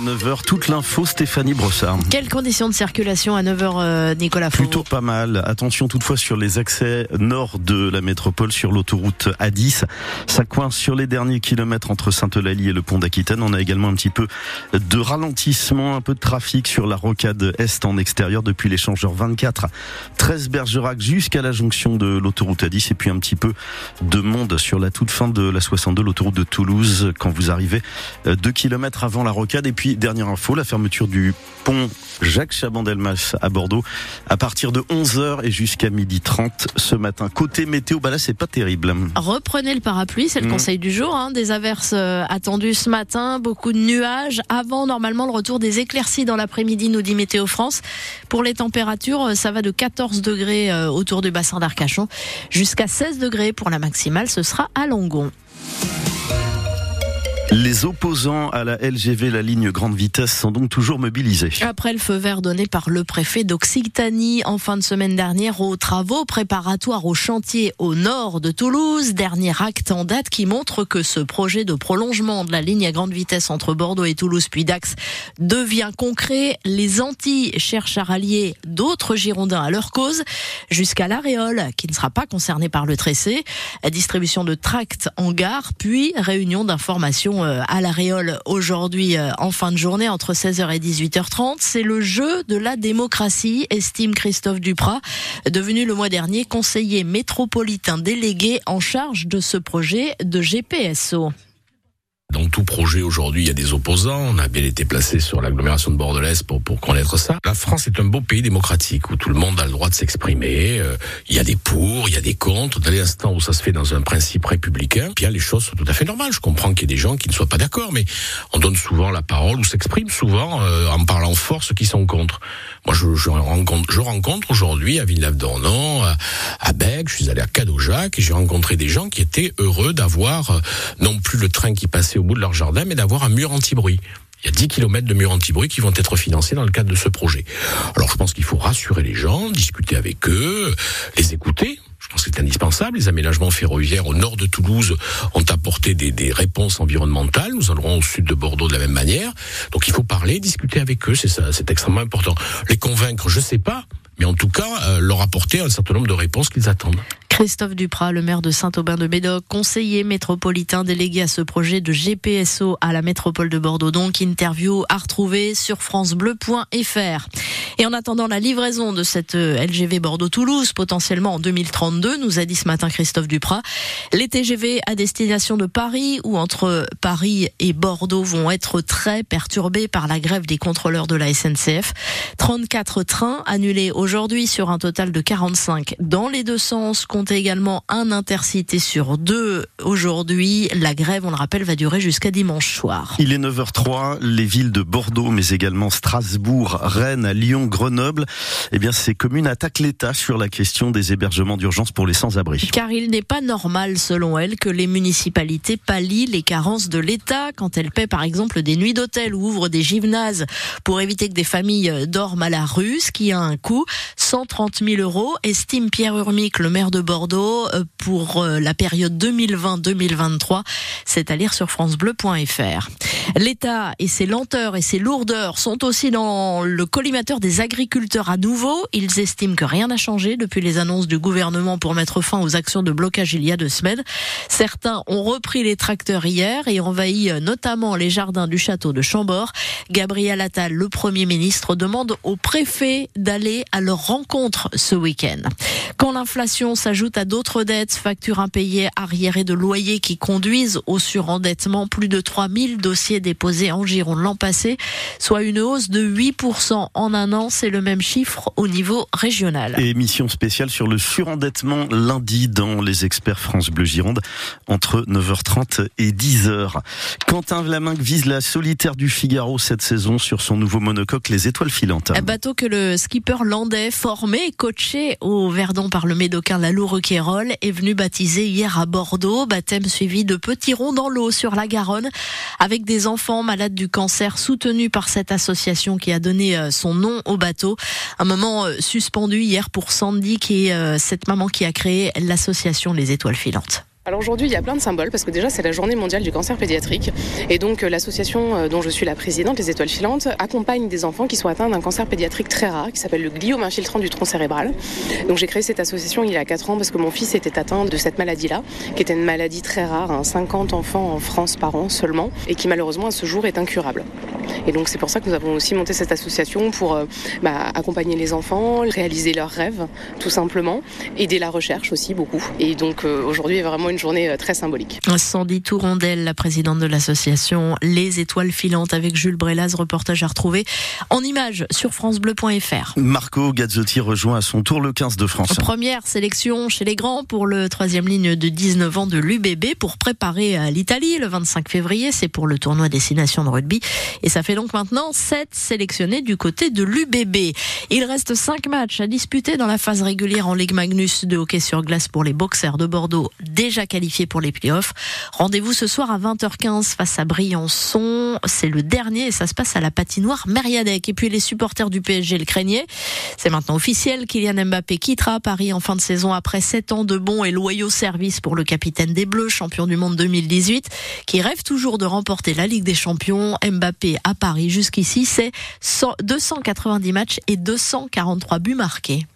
9h, toute l'info, Stéphanie Brossard. Quelles conditions de circulation à 9h, euh, Nicolas Fauveau Plutôt pas mal. Attention toutefois sur les accès nord de la métropole sur l'autoroute A10. Ça coince sur les derniers kilomètres entre Sainte-Eulalie et le pont d'Aquitaine. On a également un petit peu de ralentissement, un peu de trafic sur la rocade est en extérieur depuis l'échangeur 24, 13 Bergerac jusqu'à la jonction de l'autoroute A10 et puis un petit peu de monde sur la toute fin de la 62, l'autoroute de Toulouse quand vous arrivez 2 km avant la rocade. Et puis, dernière info, la fermeture du pont Jacques Chabandelmas à Bordeaux à partir de 11h et jusqu'à 12h30 ce matin. Côté météo, bah là, c'est pas terrible. Reprenez le parapluie, c'est le Mmh. conseil du jour. Hein. Des averses euh, attendues ce matin, beaucoup de nuages. Avant, normalement, le retour des éclaircies dans l'après-midi, nous dit Météo France. Pour les températures, euh, ça va de 14 degrés euh, autour du bassin d'Arcachon jusqu'à 16 degrés pour la maximale. Ce sera à Langon. Les opposants à la LGV, la ligne grande vitesse, sont donc toujours mobilisés. Après le feu vert donné par le préfet d'Occitanie en fin de semaine dernière aux travaux préparatoires au chantier au nord de Toulouse, dernier acte en date qui montre que ce projet de prolongement de la ligne à grande vitesse entre Bordeaux et Toulouse puis Dax devient concret. Les Antilles cherchent à rallier d'autres Girondins à leur cause jusqu'à l'Aréole qui ne sera pas concerné par le tracé. Distribution de tracts en gare puis réunion d'information euh, à l'Aréole aujourd'hui euh, en fin de journée entre 16h et 18h30. C'est le jeu de la démocratie, estime Christophe Duprat, devenu le mois dernier conseiller métropolitain délégué en charge de ce projet de GPSO. Dans tout projet aujourd'hui, il y a des opposants. On a bien été placé sur l'agglomération de Bordelès pour, pour connaître ça. La France est un beau pays démocratique où tout le monde a le droit de s'exprimer. Euh, il y a des pour, il y a des contre. Dans l'instant où ça se fait dans un principe républicain, bien les choses sont tout à fait normales. Je comprends qu'il y ait des gens qui ne soient pas d'accord, mais on donne souvent la parole ou s'exprime souvent euh, en parlant fort ceux qui sont contre. Moi, je, je rencontre, je rencontre aujourd'hui à Villeneuve-d'Ornon, à, je suis allé à Cadojac et j'ai rencontré des gens qui étaient heureux d'avoir euh, non plus le train qui passait au bout de leur jardin, mais d'avoir un mur anti-bruit. Il y a 10 kilomètres de murs anti-bruit qui vont être financés dans le cadre de ce projet. Alors je pense qu'il faut rassurer les gens, discuter avec eux, les écouter. Je pense que c'est indispensable. Les aménagements ferroviaires au nord de Toulouse ont apporté des, réponses environnementales. Nous en aurons au sud de Bordeaux de la même manière. Donc il faut parler, discuter avec eux. C'est extrêmement important. Les convaincre, je sais pas, mais en tout cas euh, leur apporter un certain nombre de réponses qu'ils attendent. Christophe Duprat, le maire de Saint-Aubin-de-Médoc, conseiller métropolitain délégué à ce projet de GPSO à la métropole de Bordeaux. Donc, interview à retrouver sur francebleu.fr. Et en attendant la livraison de cette euh, LGV Bordeaux-Toulouse, potentiellement en 2032, nous a dit ce matin Christophe Duprat, les TGV à destination de Paris ou entre Paris et Bordeaux vont être très perturbés par la grève des contrôleurs de la SNCF. 34 trains annulés aujourd'hui sur un total de 45 dans les deux sens. Comptez également un intercité sur deux aujourd'hui. La grève, on le rappelle, va durer jusqu'à dimanche soir. Il est 9h03, les villes de Bordeaux, mais également Strasbourg, Rennes, Lyon, Grenoble, eh bien, ces communes attaquent l'État sur la question des hébergements d'urgence pour les sans-abri. Car il n'est pas normal, selon elle, que les municipalités pallient les carences de l'État quand elles paient, par exemple, des nuits d'hôtel ou ouvrent des gymnases pour éviter que des familles dorment à la rue, ce qui a un coût. 130 000 euros, estime Pierre Urmic, le maire de Bordeaux, euh, pour euh, la période 2020-2023. C'est à lire sur francebleu.fr. L'État et ses lenteurs et ses lourdeurs sont aussi dans le collimateur des agriculteurs à nouveau. Ils estiment que rien n'a changé depuis les annonces du gouvernement pour mettre fin aux actions de blocage il y a deux semaines. Certains ont repris les tracteurs hier et envahi notamment les jardins du château de Chambord. Gabriel Attal, le Premier ministre, demande au préfet d'aller à leur rencontre ce week-end. Quand l'inflation s'ajoute à d'autres dettes, factures impayées, arriérés de loyers qui conduisent au surendettement, plus de 3000 dossiers déposés en Gironde l'an passé, soit une hausse de 8% en un an. C'est le même chiffre au niveau régional. Et émission spéciale sur le surendettement lundi dans les experts France Bleu Gironde entre 9h30 et 10h. Quentin Vlaminck vise la solitaire du Figaro cette saison sur son nouveau monocoque Les Étoiles Filantes. Un bateau que le skipper landais, formé et coaché au Verdon par le médocain Lalou Requérol, est venu baptiser hier à Bordeaux. Baptême suivi de petits ronds dans l'eau sur la Garonne, avec des enfants malades du cancer soutenus par cette association qui a donné euh, son nom au bateau. Un moment euh, suspendu hier pour Sandy, qui est euh, cette maman qui a créé l'association Les Étoiles Filantes. Alors aujourd'hui, il y a plein de symboles parce que déjà, c'est la journée mondiale du cancer pédiatrique. Et donc, euh, l'association euh, dont je suis la présidente, les Étoiles Filantes, accompagne des enfants qui sont atteints d'un cancer pédiatrique très rare qui s'appelle le gliome infiltrant du tronc cérébral. Donc, j'ai créé cette association il y a 4 ans parce que mon fils était atteint de cette maladie-là, qui était une maladie très rare, 50 hein, enfants en France par an seulement, et qui malheureusement à ce jour est incurable. Et donc c'est pour ça que nous avons aussi monté cette association pour euh, bah, accompagner les enfants, réaliser leurs rêves tout simplement, aider la recherche aussi beaucoup. Et donc aujourd'hui est vraiment une journée euh, très symbolique. Sandy Tourondel, la présidente de l'association Les Étoiles Filantes avec Jules Brelaz, reportage à retrouver en images sur francebleu.fr. Marco Gazzotti rejoint à son tour le 15 de France. Première sélection chez les grands pour le troisième ligne de 19 ans de l'UBB pour préparer à l'Italie le 25 février. C'est pour le tournoi Destination de rugby. Et ça fait donc maintenant 7 sélectionnés du côté de l'UBB. Il reste 5 matchs à disputer dans la phase régulière en Ligue Magnus de hockey sur glace pour les boxers de Bordeaux, déjà qualifiés pour les playoffs. Rendez-vous ce soir à 20h15 face à Briançon. C'est le dernier et ça se passe à la patinoire Meriadec. Et puis les supporters du PSG le craignaient. C'est maintenant officiel. Kylian Mbappé quittera Paris en fin de saison après 7 ans de bons et loyaux services pour le capitaine des Bleus, champion du monde 2018, qui rêve toujours de remporter la Ligue des Champions. Mbappé à Paris jusqu'ici, c'est 290 matchs et 243 buts marqués.